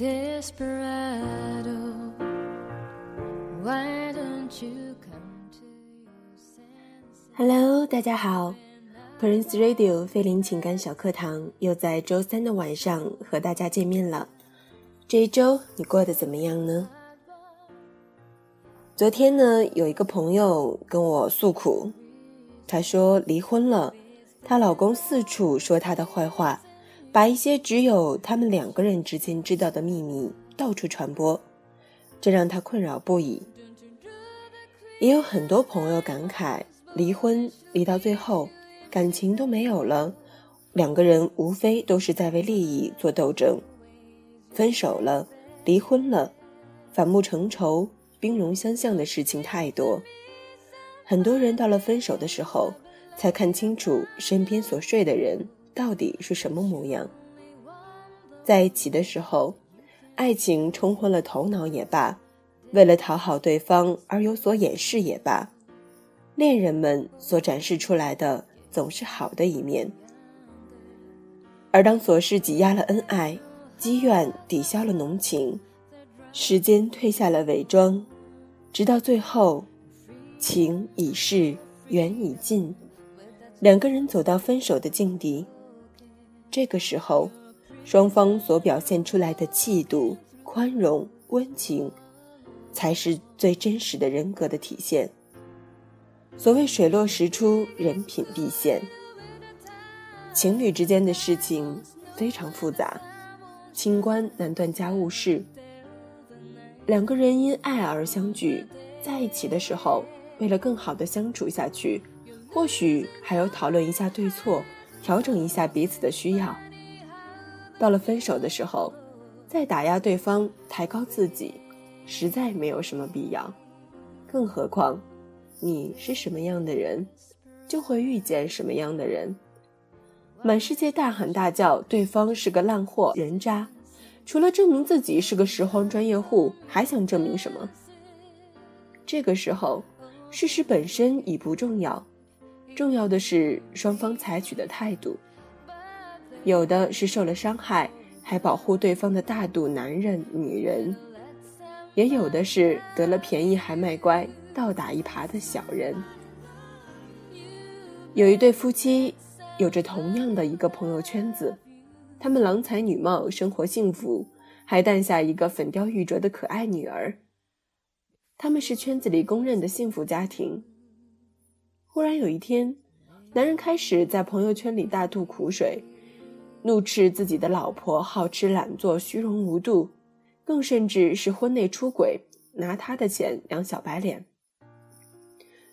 desperado why don't you come to your hello 大家好，Prince Radio 菲林情感小课堂又在周三的晚上和大家见面了。这一周你过得怎么样呢？昨天呢，有一个朋友跟我诉苦，她说离婚了，她老公四处说她的坏话。把一些只有他们两个人之间知道的秘密到处传播，这让他困扰不已。也有很多朋友感慨，离婚离到最后，感情都没有了，两个人无非都是在为利益做斗争。分手了，离婚了，反目成仇、兵戎相向的事情太多。很多人到了分手的时候，才看清楚身边所睡的人。到底是什么模样？在一起的时候，爱情冲昏了头脑也罢，为了讨好对方而有所掩饰也罢，恋人们所展示出来的总是好的一面。而当琐事挤压了恩爱，积怨抵消了浓情，时间褪下了伪装，直到最后，情已逝，缘已尽，两个人走到分手的境地。这个时候，双方所表现出来的气度、宽容、温情，才是最真实的人格的体现。所谓水落石出，人品必现。情侣之间的事情非常复杂，清官难断家务事。两个人因爱而相聚，在一起的时候，为了更好的相处下去，或许还要讨论一下对错。调整一下彼此的需要。到了分手的时候，再打压对方、抬高自己，实在没有什么必要。更何况，你是什么样的人，就会遇见什么样的人。满世界大喊大叫对方是个烂货、人渣，除了证明自己是个拾荒专业户，还想证明什么？这个时候，事实本身已不重要。重要的是双方采取的态度。有的是受了伤害还保护对方的大度男人、女人，也有的是得了便宜还卖乖、倒打一耙的小人。有一对夫妻，有着同样的一个朋友圈子，他们郎才女貌，生活幸福，还诞下一个粉雕玉琢的可爱女儿。他们是圈子里公认的幸福家庭。忽然有一天，男人开始在朋友圈里大吐苦水，怒斥自己的老婆好吃懒做、虚荣无度，更甚至是婚内出轨，拿他的钱养小白脸。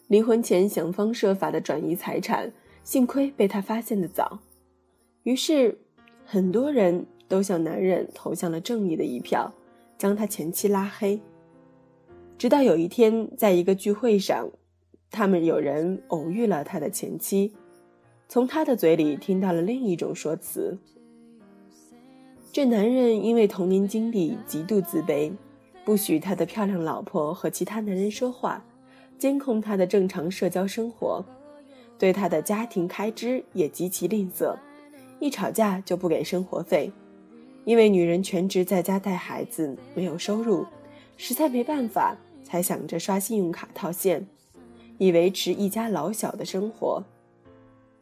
离婚前想方设法的转移财产，幸亏被他发现的早。于是，很多人都向男人投向了正义的一票，将他前妻拉黑。直到有一天，在一个聚会上。他们有人偶遇了他的前妻，从他的嘴里听到了另一种说辞。这男人因为童年经历极度自卑，不许他的漂亮老婆和其他男人说话，监控他的正常社交生活，对他的家庭开支也极其吝啬，一吵架就不给生活费。因为女人全职在家带孩子，没有收入，实在没办法，才想着刷信用卡套现。以维持一家老小的生活，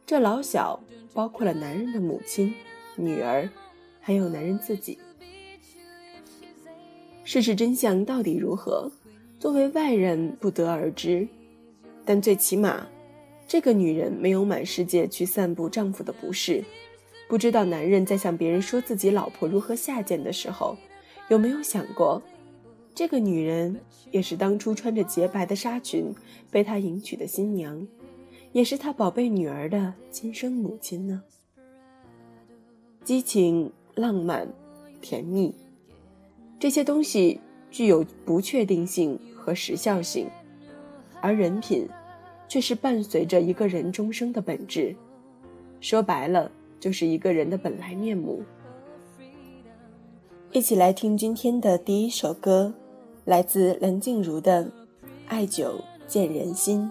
这老小包括了男人的母亲、女儿，还有男人自己。事实真相到底如何，作为外人不得而知。但最起码，这个女人没有满世界去散布丈夫的不是，不知道男人在向别人说自己老婆如何下贱的时候，有没有想过？这个女人也是当初穿着洁白的纱裙被他迎娶的新娘，也是他宝贝女儿的亲生母亲呢。激情、浪漫、甜蜜，这些东西具有不确定性和时效性，而人品，却是伴随着一个人终生的本质。说白了，就是一个人的本来面目。一起来听今天的第一首歌。来自梁静茹的爱久见人心。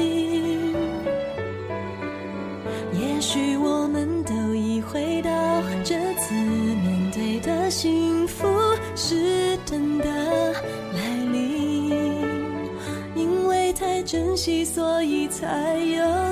所以才有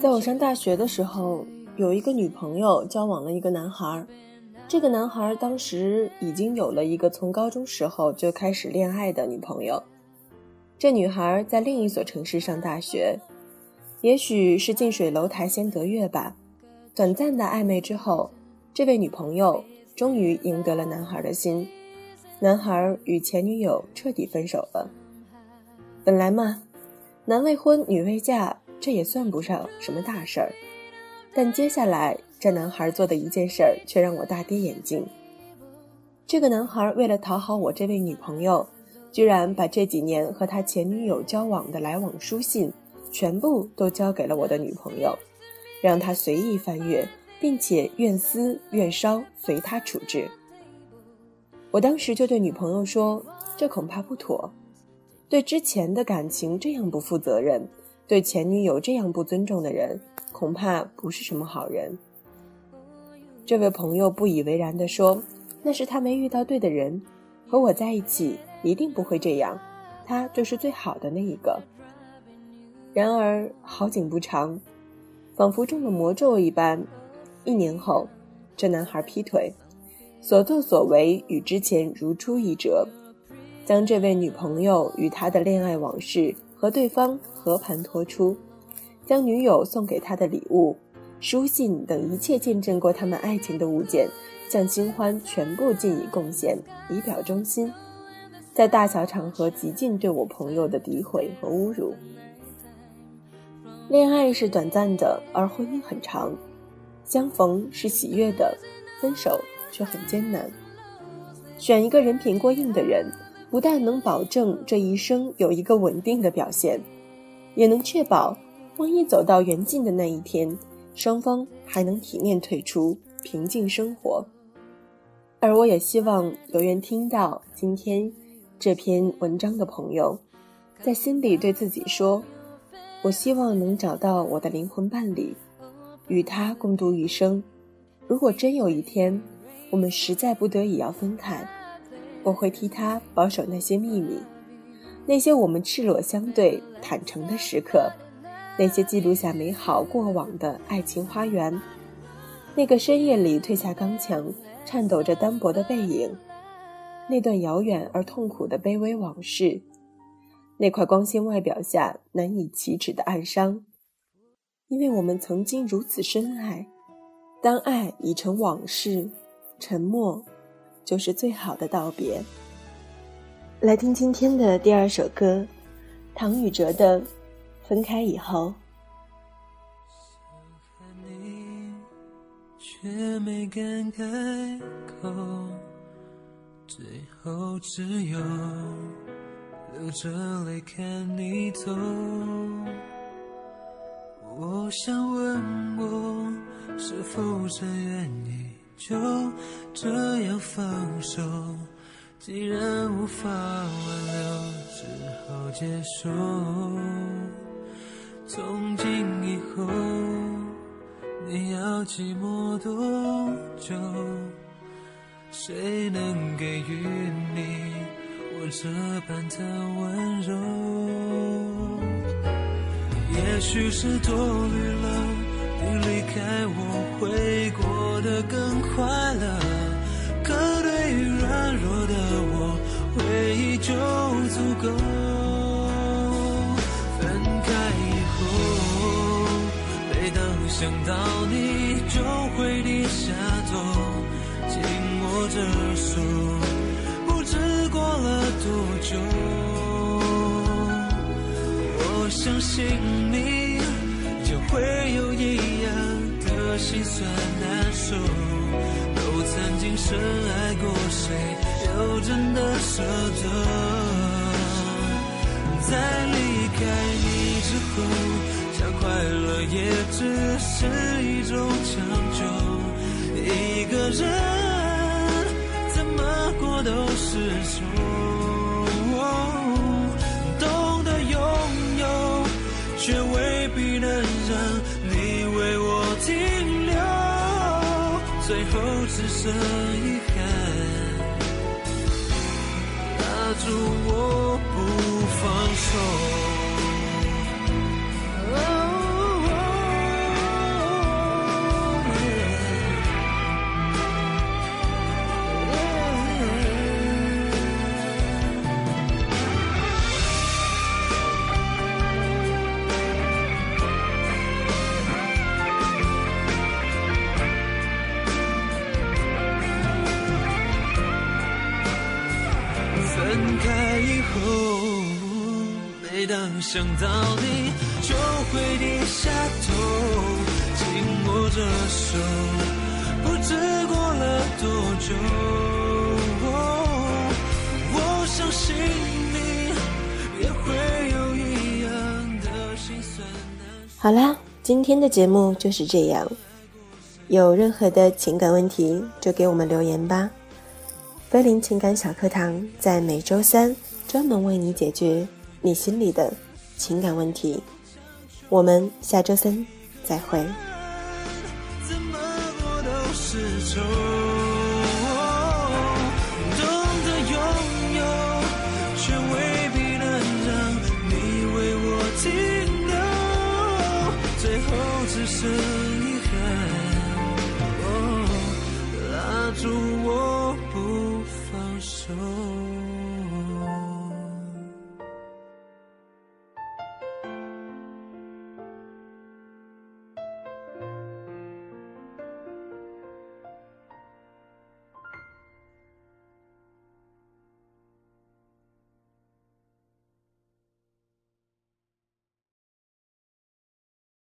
在我上大学的时候，有一个女朋友交往了一个男孩。这个男孩当时已经有了一个从高中时候就开始恋爱的女朋友。这女孩在另一所城市上大学，也许是近水楼台先得月吧。短暂的暧昧之后，这位女朋友终于赢得了男孩的心。男孩与前女友彻底分手了。本来嘛，男未婚女未嫁，这也算不上什么大事儿。但接下来，这男孩做的一件事儿却让我大跌眼镜。这个男孩为了讨好我这位女朋友，居然把这几年和他前女友交往的来往书信，全部都交给了我的女朋友，让她随意翻阅，并且愿撕愿烧，随他处置。我当时就对女朋友说：“这恐怕不妥，对之前的感情这样不负责任，对前女友这样不尊重的人，恐怕不是什么好人。”这位朋友不以为然地说：“那是他没遇到对的人，和我在一起一定不会这样，他就是最好的那一个。”然而好景不长，仿佛中了魔咒一般，一年后，这男孩劈腿。所作所为与之前如出一辙，将这位女朋友与他的恋爱往事和对方和盘托出，将女友送给他的礼物、书信等一切见证过他们爱情的物件，向新欢全部尽以贡献，以表忠心。在大小场合极尽对我朋友的诋毁和侮辱。恋爱是短暂的，而婚姻很长。相逢是喜悦的，分手。却很艰难。选一个人品过硬的人，不但能保证这一生有一个稳定的表现，也能确保，万一走到缘尽的那一天，双方还能体面退出，平静生活。而我也希望有缘听到今天这篇文章的朋友，在心里对自己说：“我希望能找到我的灵魂伴侣，与他共度余生。如果真有一天，我们实在不得已要分开，我会替他保守那些秘密，那些我们赤裸相对、坦诚的时刻，那些记录下美好过往的爱情花园，那个深夜里褪下刚强、颤抖着单薄的背影，那段遥远而痛苦的卑微往事，那块光鲜外表下难以启齿的暗伤，因为我们曾经如此深爱，当爱已成往事。沉默，就是最好的道别。来听今天的第二首歌，唐禹哲的《分开以后你》。却没敢开口，最后只有流着泪看你走。我想问我是否真愿意？就这样放手，既然无法挽留，只好接受。从今以后，你要寂寞多久？谁能给予你我这般的温柔？也许是多虑了，你离开我会过。得更快乐，可对于软弱的我，回忆就足够。分开以后，每当想到你，就会低下头，紧握着手，不知过了多久。我相信你，就会有一样心酸难。受都曾经深爱过谁，又真的舍得？在离开你之后，想快乐也只是一种强求。一个人怎么过都是愁，的遗憾。拉住我不放手。想到你，就会低下头，紧握着手，不知过了多久。我相信你也会有一样的心酸难好啦，今天的节目就是这样。有任何的情感问题，就给我们留言吧。菲林情感小课堂在每周三专门为你解决你心里的情感问题。我们下周三再会。